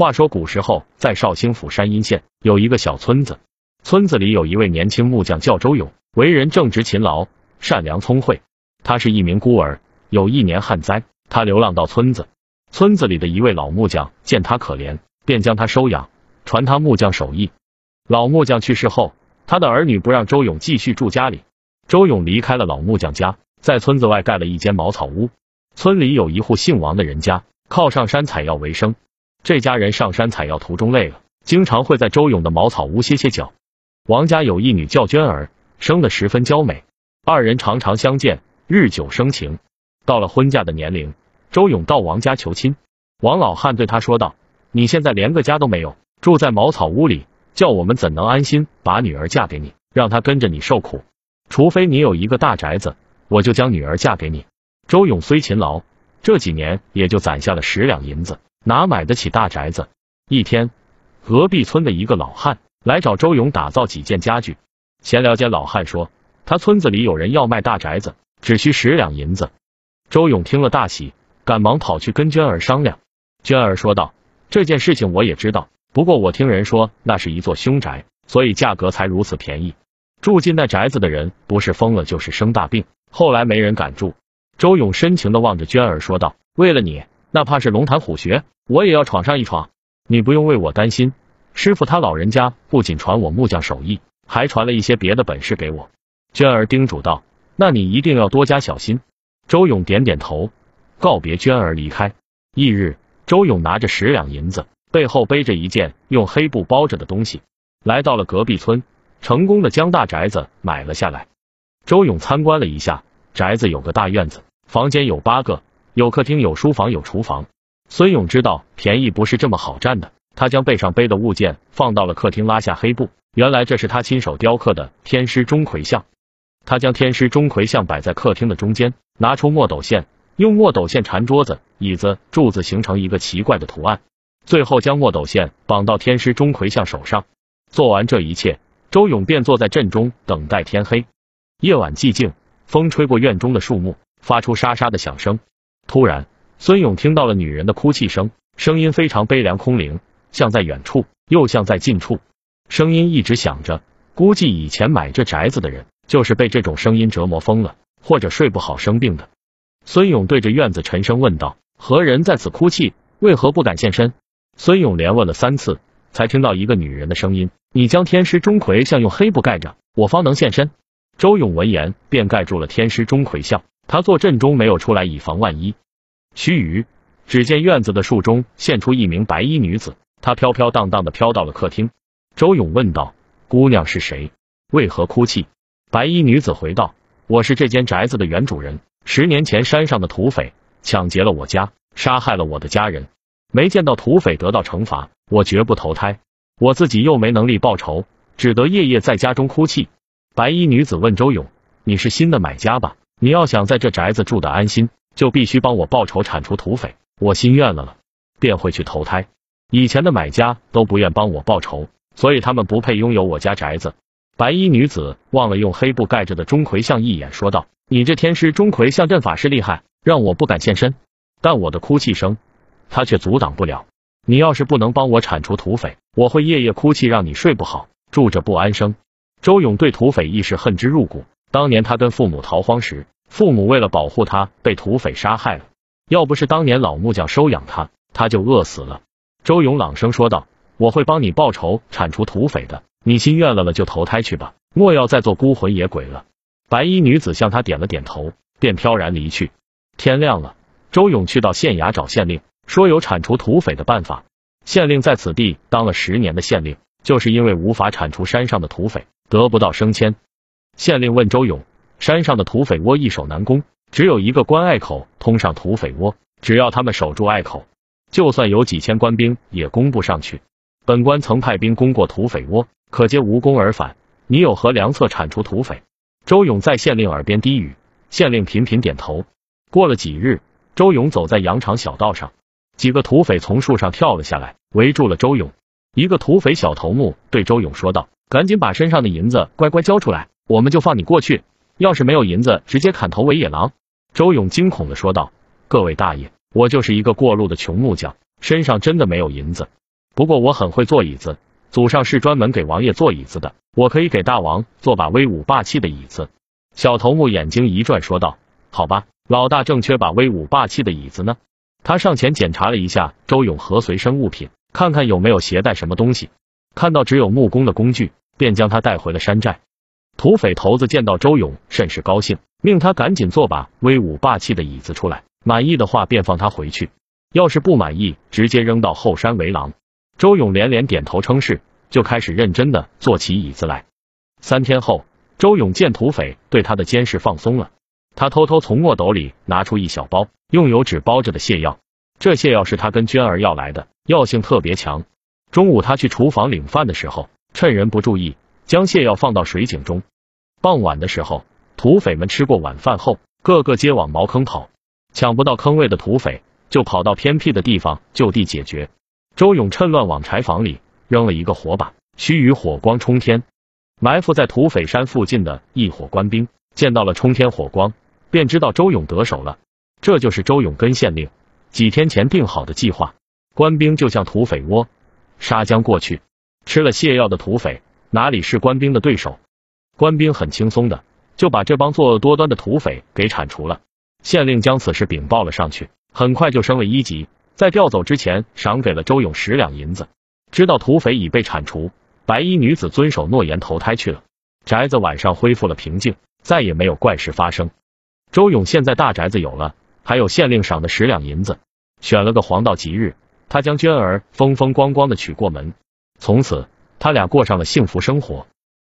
话说古时候，在绍兴府山阴县有一个小村子，村子里有一位年轻木匠叫周勇，为人正直勤劳、善良聪慧。他是一名孤儿，有一年旱灾，他流浪到村子，村子里的一位老木匠见他可怜，便将他收养，传他木匠手艺。老木匠去世后，他的儿女不让周勇继续住家里，周勇离开了老木匠家，在村子外盖了一间茅草屋。村里有一户姓王的人家，靠上山采药为生。这家人上山采药途中累了，经常会在周勇的茅草屋歇歇脚。王家有一女叫娟儿，生得十分娇美，二人常常相见，日久生情。到了婚嫁的年龄，周勇到王家求亲。王老汉对他说道：“你现在连个家都没有，住在茅草屋里，叫我们怎能安心把女儿嫁给你，让她跟着你受苦？除非你有一个大宅子，我就将女儿嫁给你。”周勇虽勤劳，这几年也就攒下了十两银子。哪买得起大宅子？一天，隔壁村的一个老汉来找周勇打造几件家具。闲聊间，老汉说他村子里有人要卖大宅子，只需十两银子。周勇听了大喜，赶忙跑去跟娟儿商量。娟儿说道：“这件事情我也知道，不过我听人说那是一座凶宅，所以价格才如此便宜。住进那宅子的人不是疯了，就是生大病，后来没人敢住。”周勇深情的望着娟儿说道：“为了你。”哪怕是龙潭虎穴，我也要闯上一闯。你不用为我担心，师傅他老人家不仅传我木匠手艺，还传了一些别的本事给我。娟儿叮嘱道：“那你一定要多加小心。”周勇点点头，告别娟儿离开。翌日，周勇拿着十两银子，背后背着一件用黑布包着的东西，来到了隔壁村，成功的将大宅子买了下来。周勇参观了一下，宅子有个大院子，房间有八个。有客厅，有书房，有厨房。孙勇知道便宜不是这么好占的，他将背上背的物件放到了客厅，拉下黑布，原来这是他亲手雕刻的天师钟馗像。他将天师钟馗像摆在客厅的中间，拿出墨斗线，用墨斗线缠桌子、椅子、柱子，形成一个奇怪的图案。最后将墨斗线绑到天师钟馗像手上。做完这一切，周勇便坐在阵中等待天黑。夜晚寂静，风吹过院中的树木，发出沙沙的响声。突然，孙勇听到了女人的哭泣声，声音非常悲凉空灵，像在远处，又像在近处。声音一直响着，估计以前买这宅子的人就是被这种声音折磨疯了，或者睡不好生病的。孙勇对着院子沉声问道：“何人在此哭泣？为何不敢现身？”孙勇连问了三次，才听到一个女人的声音：“你将天师钟馗像用黑布盖着，我方能现身。”周勇闻言，便盖住了天师钟馗像。他坐阵中没有出来，以防万一。须臾，只见院子的树中现出一名白衣女子，她飘飘荡荡的飘到了客厅。周勇问道：“姑娘是谁？为何哭泣？”白衣女子回道：“我是这间宅子的原主人。十年前山上的土匪抢劫了我家，杀害了我的家人。没见到土匪得到惩罚，我绝不投胎。我自己又没能力报仇，只得夜夜在家中哭泣。”白衣女子问周勇：“你是新的买家吧？”你要想在这宅子住的安心，就必须帮我报仇，铲除土匪。我心愿了了，便会去投胎。以前的买家都不愿帮我报仇，所以他们不配拥有我家宅子。白衣女子望了用黑布盖着的钟馗像一眼，说道：“你这天师钟馗像阵法师厉害，让我不敢现身。但我的哭泣声，他却阻挡不了。你要是不能帮我铲除土匪，我会夜夜哭泣，让你睡不好，住着不安生。”周勇对土匪亦是恨之入骨。当年他跟父母逃荒时，父母为了保护他，被土匪杀害了。要不是当年老木匠收养他，他就饿死了。周勇朗声说道：“我会帮你报仇，铲除土匪的。你心愿了了，就投胎去吧，莫要再做孤魂野鬼了。”白衣女子向他点了点头，便飘然离去。天亮了，周勇去到县衙找县令，说有铲除土匪的办法。县令在此地当了十年的县令，就是因为无法铲除山上的土匪，得不到升迁。县令问周勇：“山上的土匪窝易守难攻，只有一个关隘口通上土匪窝，只要他们守住隘口，就算有几千官兵也攻不上去。本官曾派兵攻过土匪窝，可皆无功而返。你有何良策铲除土匪？”周勇在县令耳边低语，县令频频点头。过了几日，周勇走在羊肠小道上，几个土匪从树上跳了下来，围住了周勇。一个土匪小头目对周勇说道：“赶紧把身上的银子乖乖交出来。”我们就放你过去，要是没有银子，直接砍头为野狼。周勇惊恐的说道：“各位大爷，我就是一个过路的穷木匠，身上真的没有银子。不过我很会做椅子，祖上是专门给王爷做椅子的，我可以给大王做把威武霸气的椅子。小头目眼睛一转，说道：“好吧，老大正缺把威武霸气的椅子呢。”他上前检查了一下周勇和随身物品，看看有没有携带什么东西。看到只有木工的工具，便将他带回了山寨。土匪头子见到周勇，甚是高兴，命他赶紧做把威武霸气的椅子出来。满意的话，便放他回去；要是不满意，直接扔到后山为狼。周勇连连点头称是，就开始认真的做起椅子来。三天后，周勇见土匪对他的监视放松了，他偷偷从墨斗里拿出一小包用油纸包着的泻药，这泻药是他跟娟儿要来的，药性特别强。中午他去厨房领饭的时候，趁人不注意，将泻药放到水井中。傍晚的时候，土匪们吃过晚饭后，个个皆往茅坑跑。抢不到坑位的土匪，就跑到偏僻的地方就地解决。周勇趁乱往柴房里扔了一个火把，须臾火光冲天。埋伏在土匪山附近的一伙官兵见到了冲天火光，便知道周勇得手了。这就是周勇跟县令几天前定好的计划。官兵就向土匪窝杀将过去。吃了泻药的土匪哪里是官兵的对手？官兵很轻松的就把这帮作恶多端的土匪给铲除了。县令将此事禀报了上去，很快就升了一级，在调走之前赏给了周勇十两银子。知道土匪已被铲除，白衣女子遵守诺言投胎去了。宅子晚上恢复了平静，再也没有怪事发生。周勇现在大宅子有了，还有县令赏的十两银子，选了个黄道吉日，他将娟儿风风光光的娶过门，从此他俩过上了幸福生活。